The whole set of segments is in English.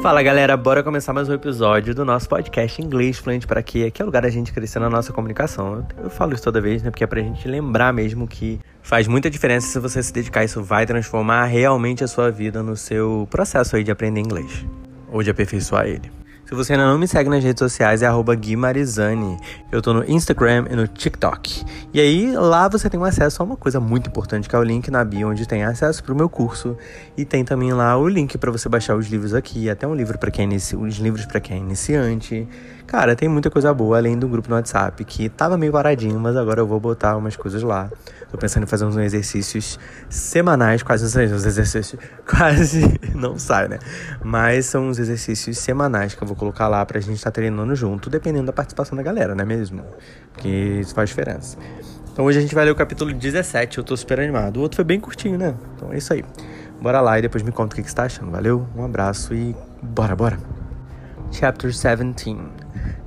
Fala galera, bora começar mais um episódio do nosso podcast Inglês Fluente para quê? Aqui é o lugar da gente crescer na nossa comunicação. Eu, eu falo isso toda vez, né? Porque é pra gente lembrar mesmo que faz muita diferença se você se dedicar. Isso vai transformar realmente a sua vida no seu processo aí de aprender inglês ou de aperfeiçoar ele. Se você ainda não me segue nas redes sociais, é Guimarizani. Eu tô no Instagram e no TikTok. E aí, lá você tem acesso a uma coisa muito importante, que é o link na bio, onde tem acesso pro meu curso. E tem também lá o link para você baixar os livros aqui, até um livro para quem é inici... os livros para quem é iniciante. Cara, tem muita coisa boa, além do grupo no WhatsApp, que tava meio paradinho, mas agora eu vou botar umas coisas lá. Tô pensando em fazer uns exercícios semanais, quase uns exercícios, quase não sai, né? Mas são uns exercícios semanais que eu vou colocar lá pra gente estar tá treinando junto, dependendo da participação da galera, não é mesmo? Porque isso faz diferença. Então hoje a gente vai ler o capítulo 17, eu tô super animado. O outro foi bem curtinho, né? Então é isso aí. Bora lá e depois me conta o que, que você tá achando. Valeu, um abraço e bora, bora! Chapter 17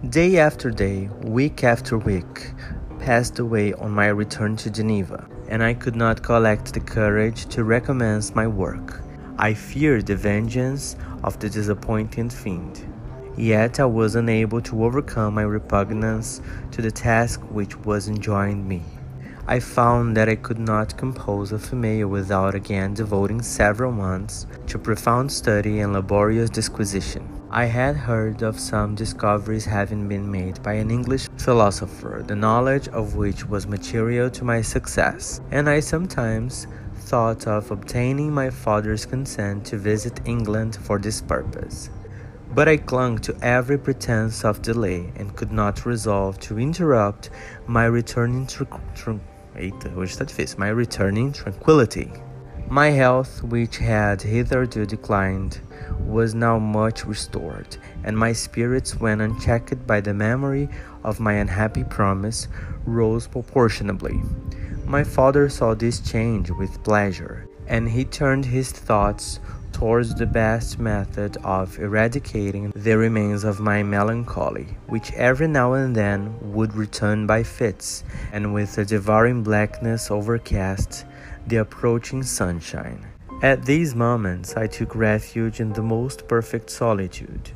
Day after day, week after week, passed away on my return to Geneva, and I could not collect the courage to recommence my work. I feared the vengeance of the disappointed fiend. Yet I was unable to overcome my repugnance to the task which was enjoined me. I found that I could not compose a female without again devoting several months to profound study and laborious disquisition. I had heard of some discoveries having been made by an English philosopher, the knowledge of which was material to my success, and I sometimes thought of obtaining my father's consent to visit England for this purpose. But I clung to every pretense of delay and could not resolve to interrupt my returning tr- tr-. My returning tranquility. My health, which had hitherto declined, was now much restored, and my spirits, when unchecked by the memory of my unhappy promise, rose proportionably. My father saw this change with pleasure, and he turned his thoughts towards the best method of eradicating the remains of my melancholy, which every now and then would return by fits, and with a devouring blackness overcast the approaching sunshine. At these moments, I took refuge in the most perfect solitude.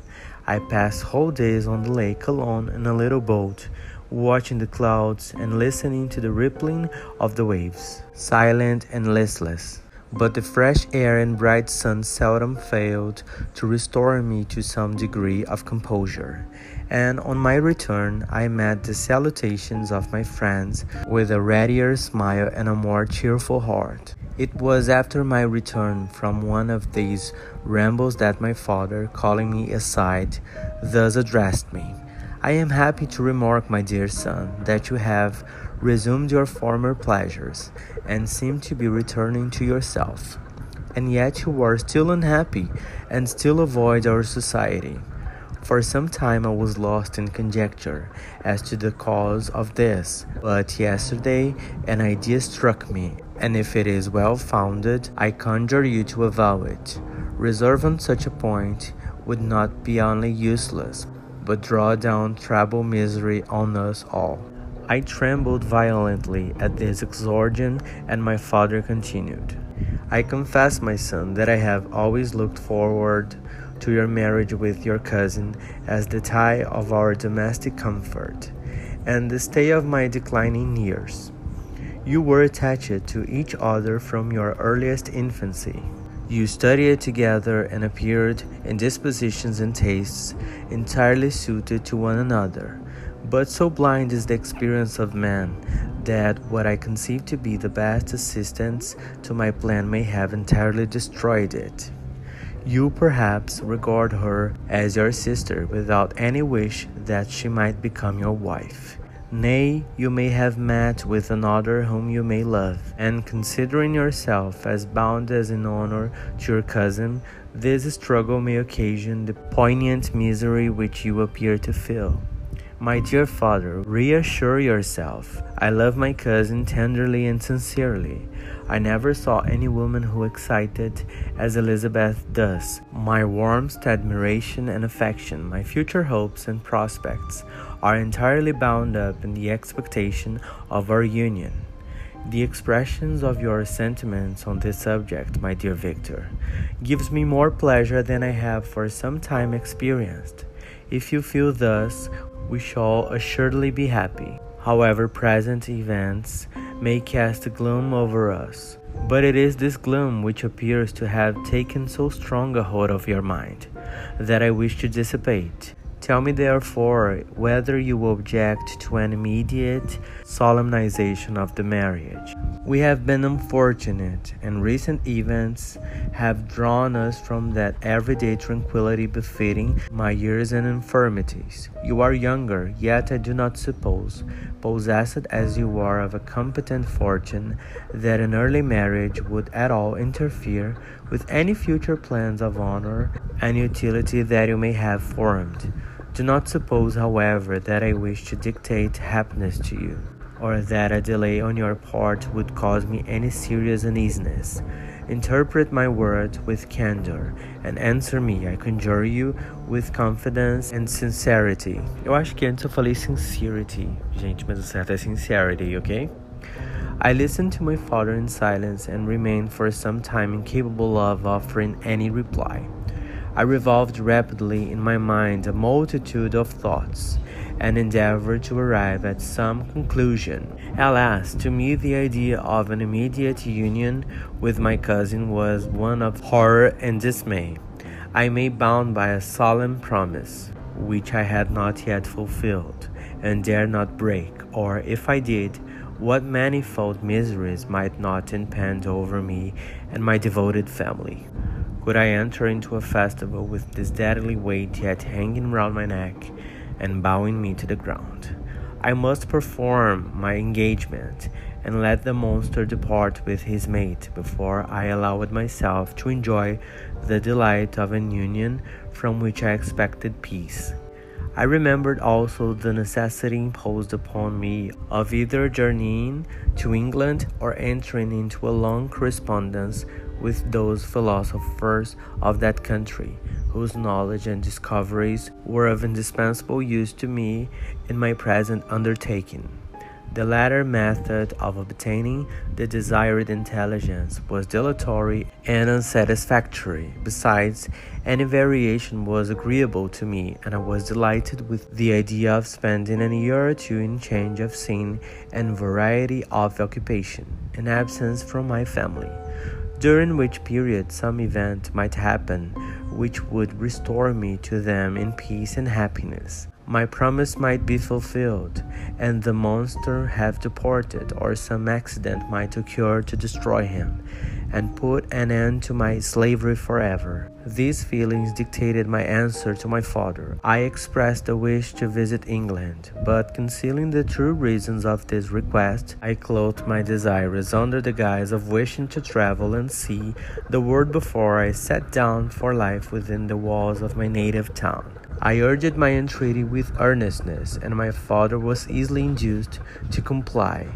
I passed whole days on the lake alone in a little boat, watching the clouds and listening to the rippling of the waves, silent and listless. But the fresh air and bright sun seldom failed to restore me to some degree of composure, and on my return I met the salutations of my friends with a readier smile and a more cheerful heart. It was after my return from one of these rambles that my father, calling me aside, thus addressed me. I am happy to remark, my dear son, that you have resumed your former pleasures and seem to be returning to yourself. And yet you are still unhappy and still avoid our society. For some time I was lost in conjecture as to the cause of this, but yesterday an idea struck me, and if it is well founded, I conjure you to avow it. Reserve on such a point would not be only useless, but draw down treble misery on us all. I trembled violently at this exordium, and my father continued. I confess, my son, that I have always looked forward to your marriage with your cousin as the tie of our domestic comfort and the stay of my declining years. You were attached to each other from your earliest infancy. You studied together and appeared in dispositions and tastes entirely suited to one another. But so blind is the experience of man that what I conceive to be the best assistance to my plan may have entirely destroyed it. You perhaps regard her as your sister without any wish that she might become your wife. Nay, you may have met with another whom you may love, and considering yourself as bound as in honor to your cousin, this struggle may occasion the poignant misery which you appear to feel. My dear father, reassure yourself. I love my cousin tenderly and sincerely. I never saw any woman who excited as Elizabeth does. My warmest admiration and affection, my future hopes and prospects are entirely bound up in the expectation of our union. The expressions of your sentiments on this subject, my dear Victor, gives me more pleasure than I have for some time experienced. If you feel thus, we shall assuredly be happy. However, present events may cast a gloom over us, but it is this gloom which appears to have taken so strong a hold of your mind that I wish to dissipate. Tell me therefore whether you object to an immediate solemnization of the marriage. We have been unfortunate, and recent events have drawn us from that everyday tranquility befitting my years and infirmities. You are younger, yet I do not suppose, possessed as you are of a competent fortune, that an early marriage would at all interfere with any future plans of honor and utility that you may have formed. Do not suppose, however, that I wish to dictate happiness to you, or that a delay on your part would cause me any serious uneasiness. Interpret my words with candor and answer me, I conjure you, with confidence and sincerity. Eu acho que antes eu falei sincerity, gente, mas o certo é sincerity, ok? I listened to my father in silence and remained for some time incapable of offering any reply. I revolved rapidly in my mind a multitude of thoughts and endeavored to arrive at some conclusion. Alas, to me, the idea of an immediate union with my cousin was one of horror and dismay. I made bound by a solemn promise, which I had not yet fulfilled, and dare not break, or if I did, what manifold miseries might not impend over me and my devoted family. Could I enter into a festival with this deadly weight yet hanging round my neck and bowing me to the ground? I must perform my engagement and let the monster depart with his mate before I allowed myself to enjoy the delight of an union from which I expected peace. I remembered also the necessity imposed upon me of either journeying to England or entering into a long correspondence with those philosophers of that country whose knowledge and discoveries were of indispensable use to me in my present undertaking. The latter method of obtaining the desired intelligence was dilatory and unsatisfactory. Besides, any variation was agreeable to me, and I was delighted with the idea of spending a year or two in change of scene and variety of occupation, in absence from my family during which period some event might happen which would restore me to them in peace and happiness. My promise might be fulfilled, and the monster have departed, or some accident might occur to destroy him, and put an end to my slavery forever. These feelings dictated my answer to my father. I expressed a wish to visit England, but concealing the true reasons of this request, I clothed my desires under the guise of wishing to travel and see the world before I sat down for life within the walls of my native town. I urged my entreaty with earnestness, and my father was easily induced to comply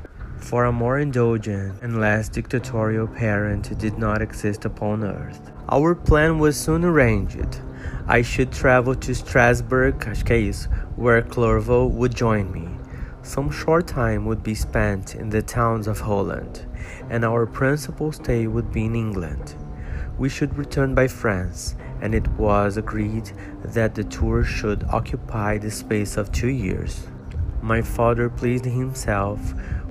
for a more indulgent and less dictatorial parent did not exist upon earth. Our plan was soon arranged. I should travel to Strasbourg, acho where Clerval would join me. Some short time would be spent in the towns of Holland, and our principal stay would be in England. We should return by France, and it was agreed that the tour should occupy the space of two years. My father pleased himself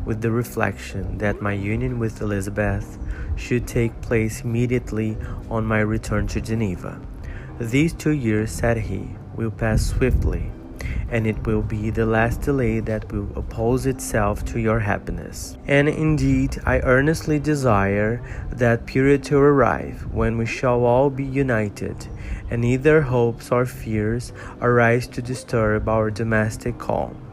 with the reflection that my union with Elizabeth should take place immediately on my return to Geneva. These two years, said he, will pass swiftly, and it will be the last delay that will oppose itself to your happiness. And indeed, I earnestly desire that period to arrive when we shall all be united, and neither hopes or fears arise to disturb our domestic calm.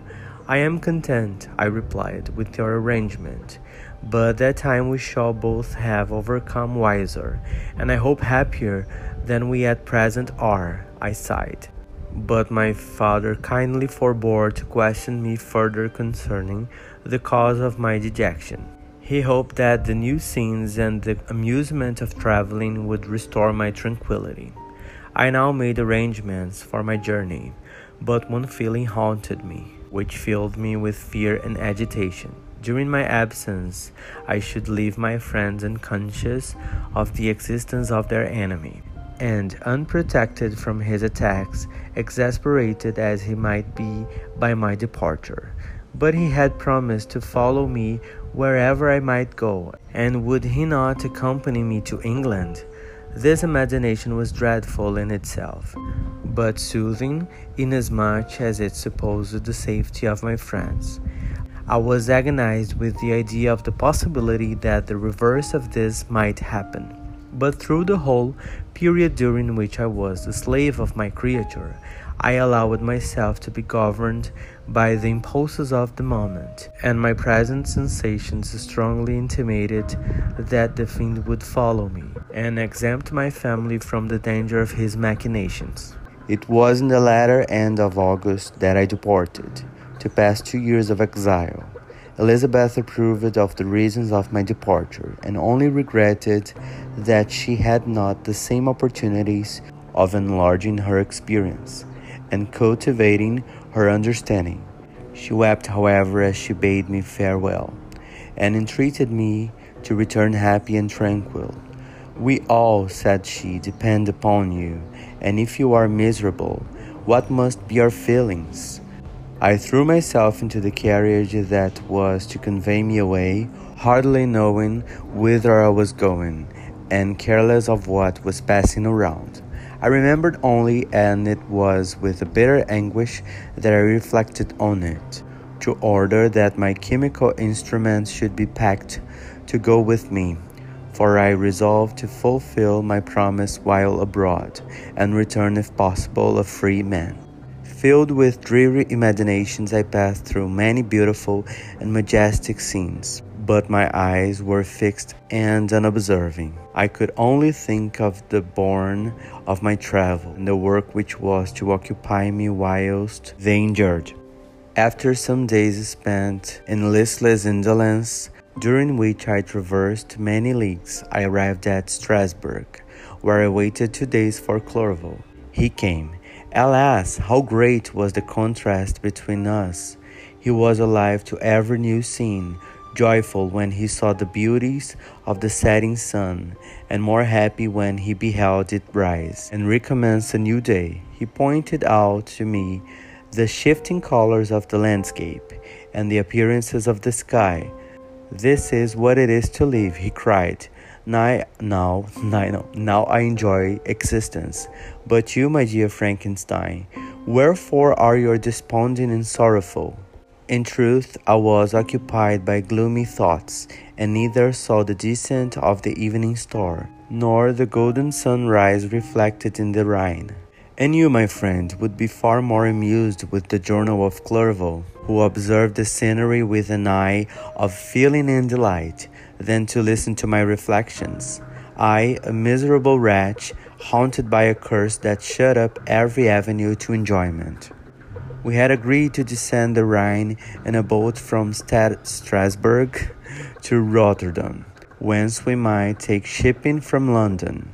I am content, I replied, with your arrangement, but that time we shall both have overcome wiser, and I hope happier than we at present are, I sighed. But my father kindly forbore to question me further concerning the cause of my dejection. He hoped that the new scenes and the amusement of traveling would restore my tranquility. I now made arrangements for my journey, but one feeling haunted me which filled me with fear and agitation. during my absence, I should leave my friends unconscious of the existence of their enemy, and unprotected from his attacks, exasperated as he might be by my departure. But he had promised to follow me wherever I might go, and would he not accompany me to England? This imagination was dreadful in itself, but soothing inasmuch as it supposed the safety of my friends. I was agonized with the idea of the possibility that the reverse of this might happen. But through the whole period during which I was the slave of my creature, I allowed myself to be governed by the impulses of the moment, and my present sensations strongly intimated that the fiend would follow me and exempt my family from the danger of his machinations. It was in the latter end of August that I departed, to pass two years of exile. Elizabeth approved of the reasons of my departure, and only regretted that she had not the same opportunities of enlarging her experience and cultivating her understanding. She wept, however, as she bade me farewell, and entreated me to return happy and tranquil. We all, said she, depend upon you, and if you are miserable, what must be our feelings? I threw myself into the carriage that was to convey me away, hardly knowing whither I was going, and careless of what was passing around. I remembered only, and it was with a bitter anguish that I reflected on it, to order that my chemical instruments should be packed to go with me, for I resolved to fulfill my promise while abroad, and return if possible a free man. Filled with dreary imaginations, I passed through many beautiful and majestic scenes, but my eyes were fixed and unobserving. I could only think of the bourne of my travel and the work which was to occupy me whilst they endured. After some days spent in listless indolence, during which I traversed many leagues, I arrived at Strasbourg, where I waited two days for Clerval. He came Alas, how great was the contrast between us! He was alive to every new scene, joyful when he saw the beauties of the setting sun, and more happy when he beheld it rise and recommence a new day. He pointed out to me the shifting colors of the landscape and the appearances of the sky. This is what it is to live, he cried. Now, now, now, now I enjoy existence. But you, my dear Frankenstein, wherefore are you desponding and sorrowful? In truth, I was occupied by gloomy thoughts, and neither saw the descent of the evening star, nor the golden sunrise reflected in the Rhine. And you, my friend, would be far more amused with the journal of Clerval, who observed the scenery with an eye of feeling and delight, than to listen to my reflections. I, a miserable wretch, haunted by a curse that shut up every avenue to enjoyment. We had agreed to descend the Rhine in a boat from Stad- Strasbourg to Rotterdam, whence we might take shipping from London.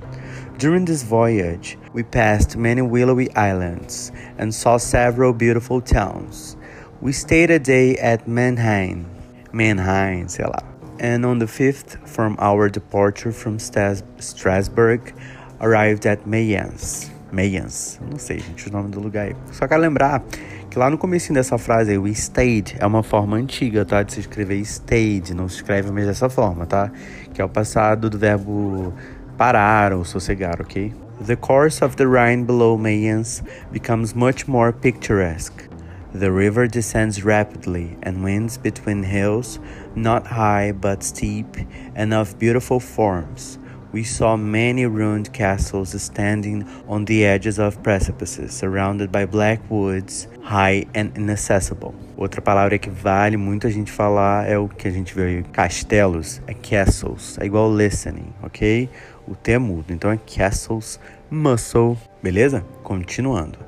During this voyage, we passed many willowy islands and saw several beautiful towns. We staid a day at Mannheim, Mannheim, sei lá, and on the 5th from our departure from Stas Strasbourg, arrived at Mayence. Mayence, não sei, gente, o nome do lugar aí. Só quero lembrar que lá no começo dessa frase aí, o stayed é uma forma antiga, tá? De se escrever stayed, não se escreve mais dessa forma, tá? Que é o passado do verbo parar ou sossegar, ok? The course of the Rhine below Mayence becomes much more picturesque. The river descends rapidly and winds between hills, not high but steep, and of beautiful forms. We saw many ruined castles standing on the edges of precipices, surrounded by black woods, high and inaccessible. Outra palavra que vale muito a gente falar é o que a gente vê aí, castelos, é castles, é igual listening, ok? O T é mudo, então é castles, muscle, beleza? Continuando.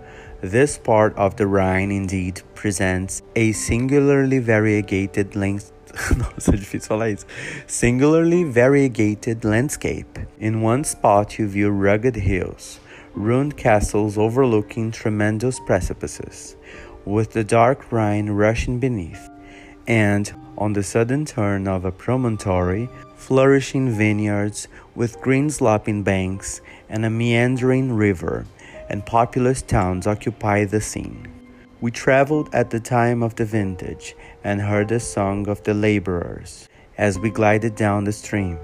This part of the Rhine indeed presents a singularly variegated length Nossa, é difícil falar isso. Singularly variegated landscape. In one spot you view rugged hills, ruined castles overlooking tremendous precipices, with the dark Rhine rushing beneath. And on the sudden turn of a promontory, flourishing vineyards with green sloping banks and a meandering river, and populous towns occupy the scene. We traveled at the time of the vintage and heard the song of the laborers as we glided down the stream.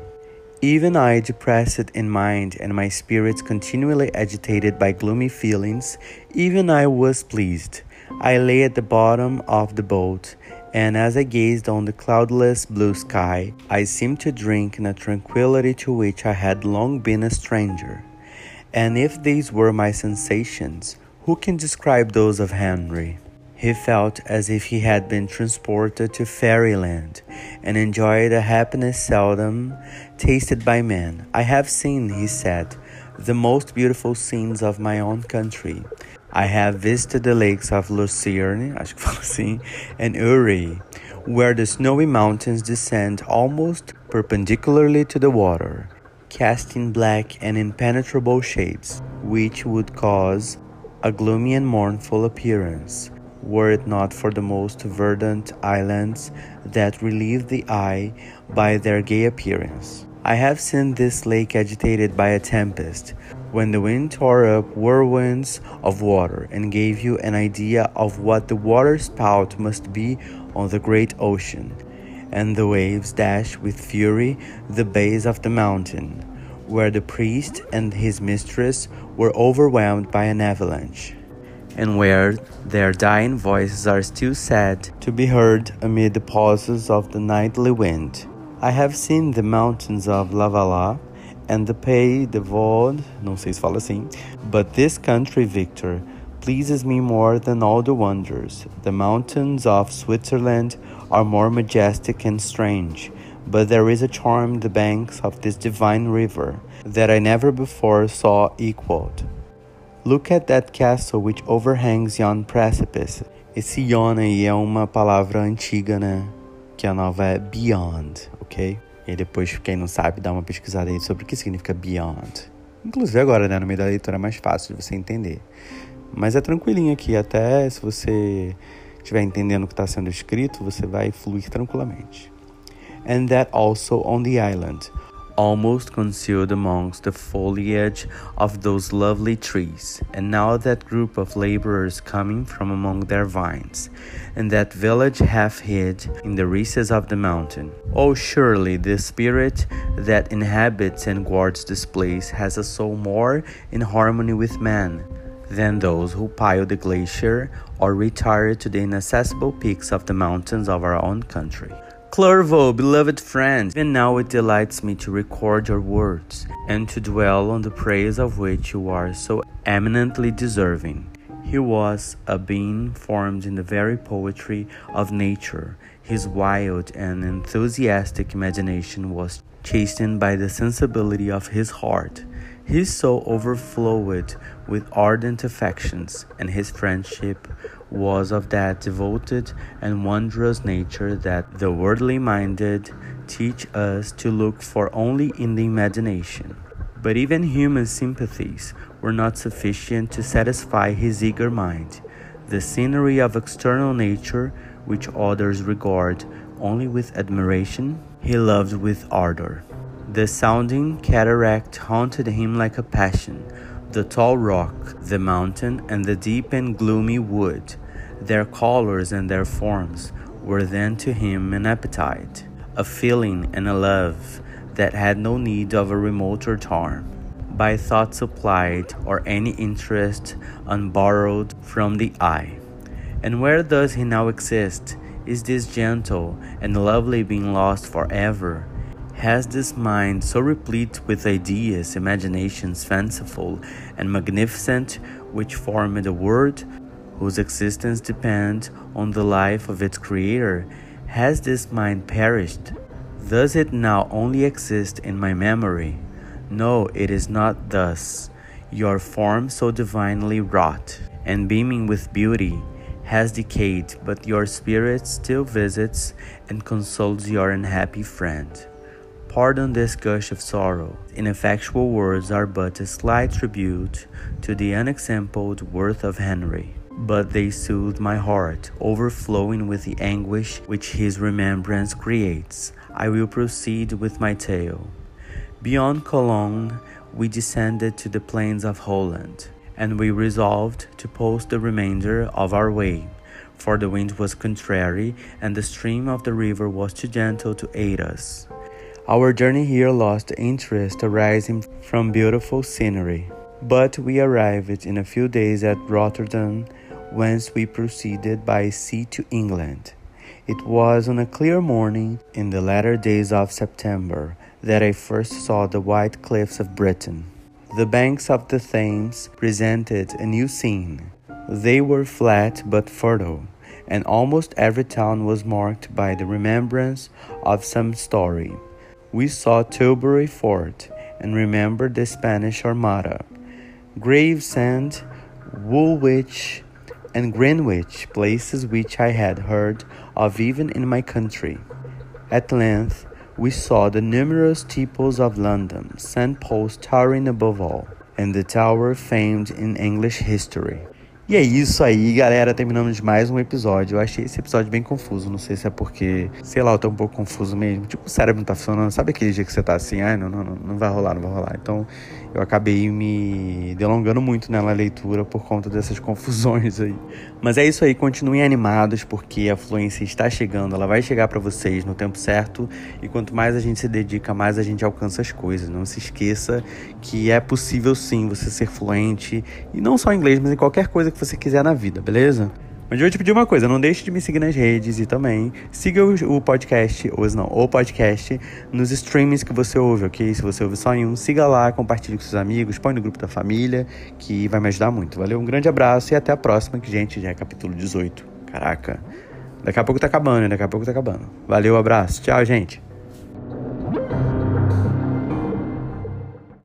Even I, depressed in mind and my spirits continually agitated by gloomy feelings, even I was pleased. I lay at the bottom of the boat, and as I gazed on the cloudless blue sky, I seemed to drink in a tranquility to which I had long been a stranger. And if these were my sensations, who can describe those of Henry? He felt as if he had been transported to fairyland and enjoyed a happiness seldom tasted by man. I have seen, he said, the most beautiful scenes of my own country. I have visited the lakes of Lucerne, acho and Uri, where the snowy mountains descend almost perpendicularly to the water, casting black and impenetrable shades, which would cause a gloomy and mournful appearance, were it not for the most verdant islands that relieve the eye by their gay appearance. I have seen this lake agitated by a tempest, when the wind tore up whirlwinds of water and gave you an idea of what the water spout must be on the great ocean, and the waves dash with fury the base of the mountain where the priest and his mistress were overwhelmed by an avalanche, and where their dying voices are still said to be heard amid the pauses of the nightly wind. I have seen the mountains of Lavala and the Pays de Vaud, não sei se fala assim, but this country, Victor, pleases me more than all the wonders. The mountains of Switzerland are more majestic and strange but there is a charm the banks of this divine river that I never before saw equaled. Look at that castle which overhangs yon precipice. Esse yon aí é uma palavra antiga, né? Que a nova é beyond, ok? E depois, quem não sabe, dá uma pesquisada aí sobre o que significa beyond. Inclusive agora, né? No meio da leitura é mais fácil de você entender. Mas é tranquilinho aqui, até se você estiver entendendo o que está sendo escrito, você vai fluir tranquilamente and that also on the island, almost concealed amongst the foliage of those lovely trees, and now that group of laborers coming from among their vines, and that village half hid in the recess of the mountain. Oh, surely the spirit that inhabits and guards this place has a soul more in harmony with man than those who pile the glacier or retire to the inaccessible peaks of the mountains of our own country. Clerval, beloved friend, even now it delights me to record your words and to dwell on the praise of which you are so eminently deserving. He was a being formed in the very poetry of nature. His wild and enthusiastic imagination was chastened by the sensibility of his heart. His soul overflowed with ardent affections, and his friendship was of that devoted and wondrous nature that the worldly minded teach us to look for only in the imagination. But even human sympathies were not sufficient to satisfy his eager mind. The scenery of external nature, which others regard only with admiration, he loved with ardor. The sounding cataract haunted him like a passion the tall rock, the mountain, and the deep and gloomy wood, their colors and their forms, were then to him an appetite, a feeling and a love that had no need of a remoter charm, by thought supplied or any interest unborrowed from the eye. And where does he now exist? Is this gentle and lovely being lost forever? Has this mind so replete with ideas, imaginations fanciful and magnificent, which form the world, whose existence depends on the life of its creator, has this mind perished? Does it now only exist in my memory? No, it is not thus. Your form so divinely wrought and beaming with beauty has decayed, but your spirit still visits and consoles your unhappy friend. Pardon this gush of sorrow. Ineffectual words are but a slight tribute to the unexampled worth of Henry. but they soothe my heart, overflowing with the anguish which his remembrance creates. I will proceed with my tale. Beyond Cologne, we descended to the plains of Holland, and we resolved to post the remainder of our way, for the wind was contrary and the stream of the river was too gentle to aid us. Our journey here lost interest arising from beautiful scenery, but we arrived in a few days at Rotterdam, whence we proceeded by sea to England. It was on a clear morning in the latter days of September that I first saw the white cliffs of Britain. The banks of the Thames presented a new scene. They were flat but fertile, and almost every town was marked by the remembrance of some story. We saw Tilbury Fort and remembered the Spanish Armada, Gravesend, Woolwich, and Greenwich, places which I had heard of even in my country. At length, we saw the numerous steeples of London, St. Paul's towering above all, and the tower famed in English history. E é isso aí, galera. Terminamos mais um episódio. Eu achei esse episódio bem confuso. Não sei se é porque, sei lá, eu tô um pouco confuso mesmo. Tipo, o cérebro não tá funcionando. Sabe aquele dia que você tá assim, ai, não, não, não, não vai rolar, não vai rolar. Então, eu acabei me delongando muito na leitura por conta dessas confusões aí. Mas é isso aí, continuem animados porque a fluência está chegando, ela vai chegar para vocês no tempo certo e quanto mais a gente se dedica, mais a gente alcança as coisas. Não se esqueça que é possível sim você ser fluente e não só em inglês, mas em qualquer coisa que você quiser na vida, beleza? Mas eu vou te pedir uma coisa, não deixe de me seguir nas redes e também siga o, podcast, ou não, o podcast nos streamings que você ouve, ok? Se você ouve só em um, siga lá, compartilhe com seus amigos, põe no grupo da família, que vai me ajudar muito. Valeu, um grande abraço e até a próxima, que gente, já é capítulo 18. Caraca. Daqui a pouco tá acabando? Daqui a pouco tá acabando. Valeu, abraço. Tchau, gente.